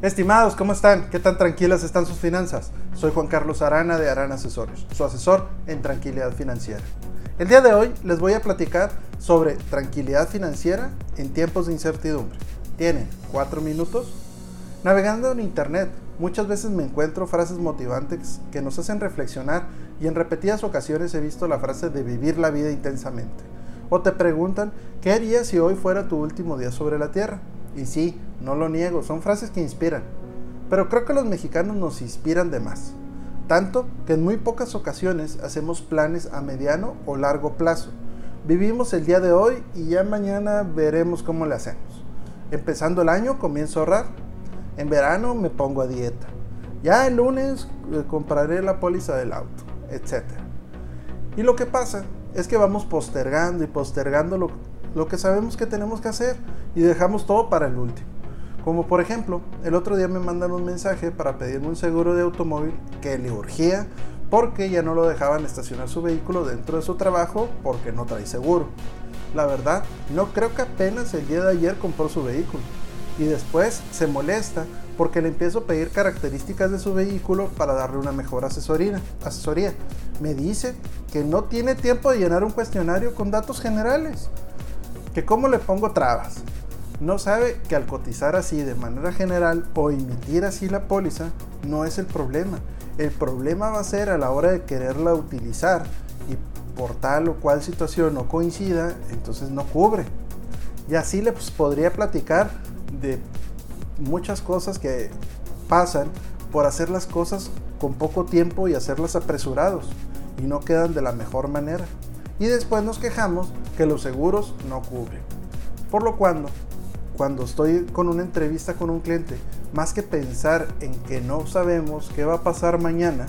Estimados, ¿cómo están? ¿Qué tan tranquilas están sus finanzas? Soy Juan Carlos Arana de Arana Asesores, su asesor en tranquilidad financiera. El día de hoy les voy a platicar sobre tranquilidad financiera en tiempos de incertidumbre. ¿Tienen cuatro minutos? Navegando en Internet, muchas veces me encuentro frases motivantes que nos hacen reflexionar y en repetidas ocasiones he visto la frase de vivir la vida intensamente. O te preguntan, ¿qué harías si hoy fuera tu último día sobre la Tierra? Y sí, no lo niego, son frases que inspiran. Pero creo que los mexicanos nos inspiran de más. Tanto que en muy pocas ocasiones hacemos planes a mediano o largo plazo. Vivimos el día de hoy y ya mañana veremos cómo le hacemos. Empezando el año comienzo a ahorrar. En verano me pongo a dieta. Ya el lunes eh, compraré la póliza del auto, etc. Y lo que pasa es que vamos postergando y postergando lo, lo que sabemos que tenemos que hacer y dejamos todo para el último. Como por ejemplo, el otro día me mandan un mensaje para pedirme un seguro de automóvil que le urgía porque ya no lo dejaban estacionar su vehículo dentro de su trabajo porque no trae seguro. La verdad, no creo que apenas el día de ayer compró su vehículo y después se molesta porque le empiezo a pedir características de su vehículo para darle una mejor asesoría. asesoría. Me dice que no tiene tiempo de llenar un cuestionario con datos generales que cómo le pongo trabas. No sabe que al cotizar así de manera general o emitir así la póliza no es el problema. El problema va a ser a la hora de quererla utilizar y por tal o cual situación no coincida, entonces no cubre. Y así le pues, podría platicar de muchas cosas que pasan por hacer las cosas con poco tiempo y hacerlas apresurados y no quedan de la mejor manera y después nos quejamos que los seguros no cubren. Por lo cuando, cuando estoy con una entrevista con un cliente, más que pensar en que no sabemos qué va a pasar mañana,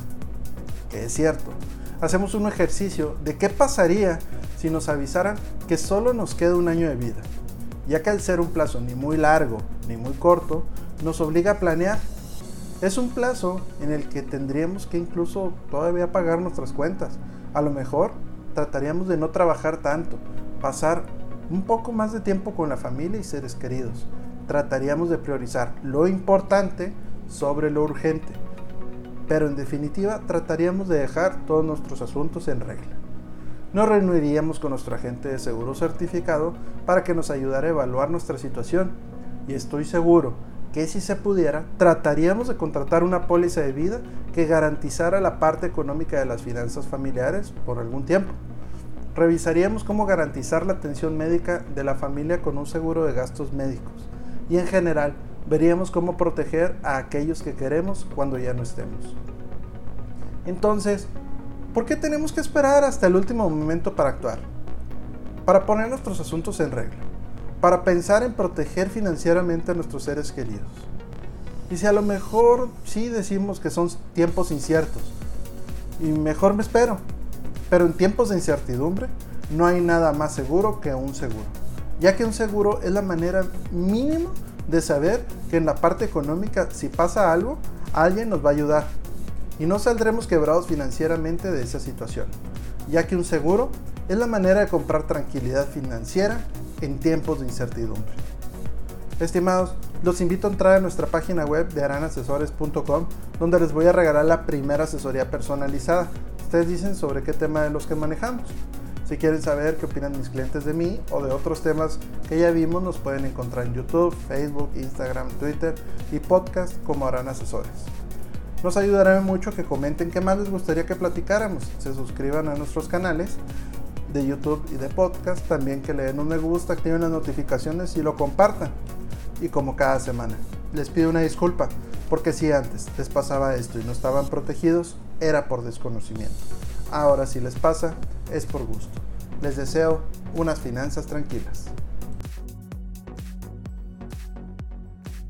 que es cierto, hacemos un ejercicio de qué pasaría si nos avisaran que solo nos queda un año de vida, ya que al ser un plazo ni muy largo ni muy corto, nos obliga a planear. Es un plazo en el que tendríamos que incluso todavía pagar nuestras cuentas. A lo mejor trataríamos de no trabajar tanto, pasar un poco más de tiempo con la familia y seres queridos. Trataríamos de priorizar lo importante sobre lo urgente. Pero en definitiva trataríamos de dejar todos nuestros asuntos en regla. Nos reuniríamos con nuestro agente de seguro certificado para que nos ayudara a evaluar nuestra situación y estoy seguro que si se pudiera, trataríamos de contratar una póliza de vida que garantizara la parte económica de las finanzas familiares por algún tiempo. Revisaríamos cómo garantizar la atención médica de la familia con un seguro de gastos médicos. Y en general, veríamos cómo proteger a aquellos que queremos cuando ya no estemos. Entonces, ¿por qué tenemos que esperar hasta el último momento para actuar? Para poner nuestros asuntos en regla para pensar en proteger financieramente a nuestros seres queridos. Y si a lo mejor sí decimos que son tiempos inciertos, y mejor me espero, pero en tiempos de incertidumbre no hay nada más seguro que un seguro, ya que un seguro es la manera mínima de saber que en la parte económica si pasa algo, alguien nos va a ayudar y no saldremos quebrados financieramente de esa situación, ya que un seguro es la manera de comprar tranquilidad financiera en tiempos de incertidumbre. Estimados, los invito a entrar a nuestra página web de aranasesores.com donde les voy a regalar la primera asesoría personalizada. Ustedes dicen sobre qué tema de los que manejamos. Si quieren saber qué opinan mis clientes de mí o de otros temas que ya vimos, nos pueden encontrar en YouTube, Facebook, Instagram, Twitter y podcast como Aran Asesores. Nos ayudará mucho que comenten qué más les gustaría que platicáramos, se suscriban a nuestros canales de YouTube y de podcast. También que le den un me gusta, activen las notificaciones y lo compartan. Y como cada semana, les pido una disculpa, porque si antes les pasaba esto y no estaban protegidos, era por desconocimiento. Ahora si les pasa, es por gusto. Les deseo unas finanzas tranquilas.